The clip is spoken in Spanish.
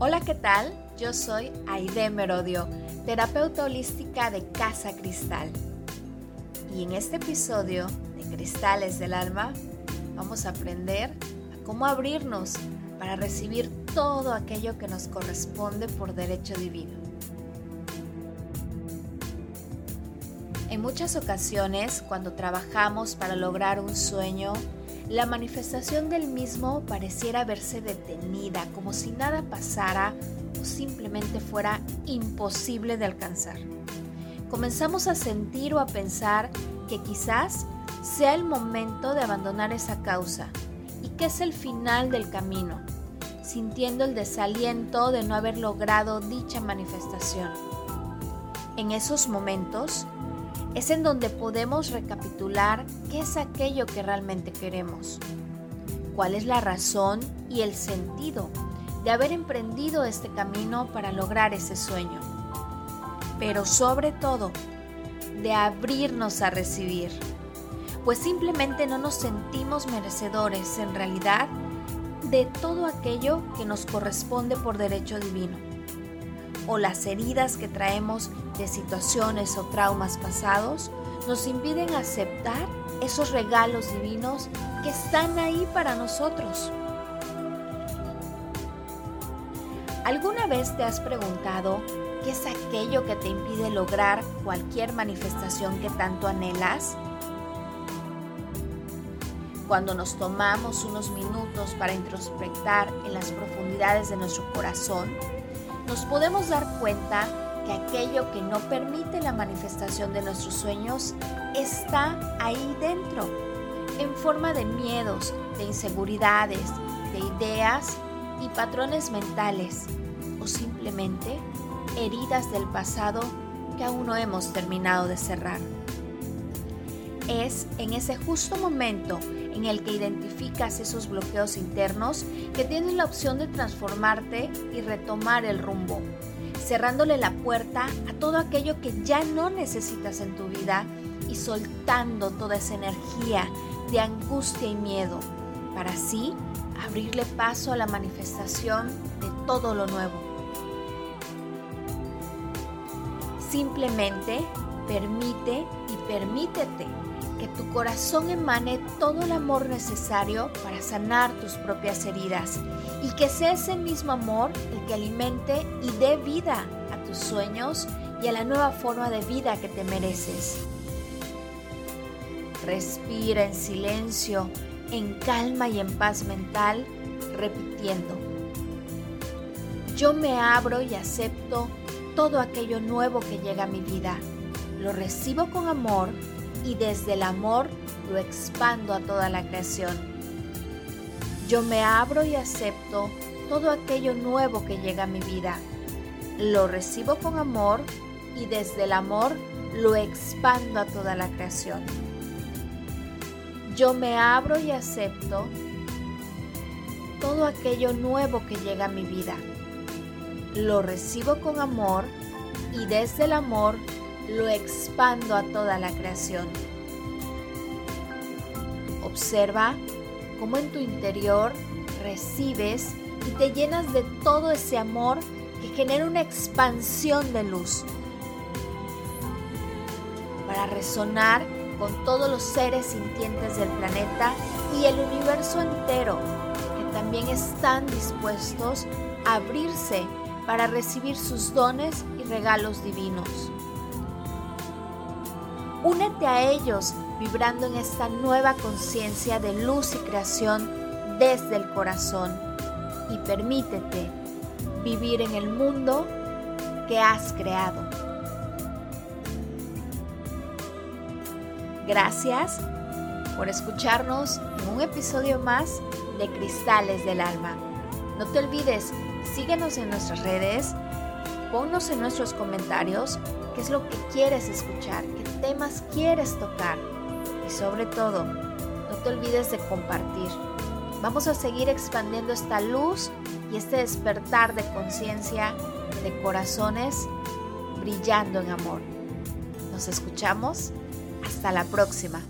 Hola, ¿qué tal? Yo soy Aide Merodio, terapeuta holística de Casa Cristal. Y en este episodio de Cristales del Alma vamos a aprender a cómo abrirnos para recibir todo aquello que nos corresponde por derecho divino. En muchas ocasiones, cuando trabajamos para lograr un sueño, la manifestación del mismo pareciera verse detenida, como si nada pasara o simplemente fuera imposible de alcanzar. Comenzamos a sentir o a pensar que quizás sea el momento de abandonar esa causa y que es el final del camino, sintiendo el desaliento de no haber logrado dicha manifestación. En esos momentos, es en donde podemos recapitular qué es aquello que realmente queremos, cuál es la razón y el sentido de haber emprendido este camino para lograr ese sueño, pero sobre todo de abrirnos a recibir, pues simplemente no nos sentimos merecedores en realidad de todo aquello que nos corresponde por derecho divino o las heridas que traemos de situaciones o traumas pasados nos impiden aceptar esos regalos divinos que están ahí para nosotros. ¿Alguna vez te has preguntado qué es aquello que te impide lograr cualquier manifestación que tanto anhelas? Cuando nos tomamos unos minutos para introspectar en las profundidades de nuestro corazón, nos podemos dar cuenta que aquello que no permite la manifestación de nuestros sueños está ahí dentro, en forma de miedos, de inseguridades, de ideas y patrones mentales, o simplemente heridas del pasado que aún no hemos terminado de cerrar. Es en ese justo momento en el que identificas esos bloqueos internos que tienes la opción de transformarte y retomar el rumbo, cerrándole la puerta a todo aquello que ya no necesitas en tu vida y soltando toda esa energía de angustia y miedo, para así abrirle paso a la manifestación de todo lo nuevo. Simplemente permite y permítete que tu corazón emane todo el amor necesario para sanar tus propias heridas y que sea ese mismo amor el que alimente y dé vida a tus sueños y a la nueva forma de vida que te mereces. Respira en silencio, en calma y en paz mental, repitiendo. Yo me abro y acepto todo aquello nuevo que llega a mi vida. Lo recibo con amor y desde el amor lo expando a toda la creación. Yo me abro y acepto todo aquello nuevo que llega a mi vida. Lo recibo con amor y desde el amor lo expando a toda la creación. Yo me abro y acepto todo aquello nuevo que llega a mi vida. Lo recibo con amor y desde el amor lo expando a toda la creación. Observa cómo en tu interior recibes y te llenas de todo ese amor que genera una expansión de luz para resonar con todos los seres sintientes del planeta y el universo entero que también están dispuestos a abrirse para recibir sus dones y regalos divinos. Únete a ellos vibrando en esta nueva conciencia de luz y creación desde el corazón y permítete vivir en el mundo que has creado. Gracias por escucharnos en un episodio más de Cristales del Alma. No te olvides, síguenos en nuestras redes, ponnos en nuestros comentarios qué es lo que quieres escuchar, qué temas quieres tocar y sobre todo, no te olvides de compartir. Vamos a seguir expandiendo esta luz y este despertar de conciencia de corazones brillando en amor. Nos escuchamos. Hasta la próxima.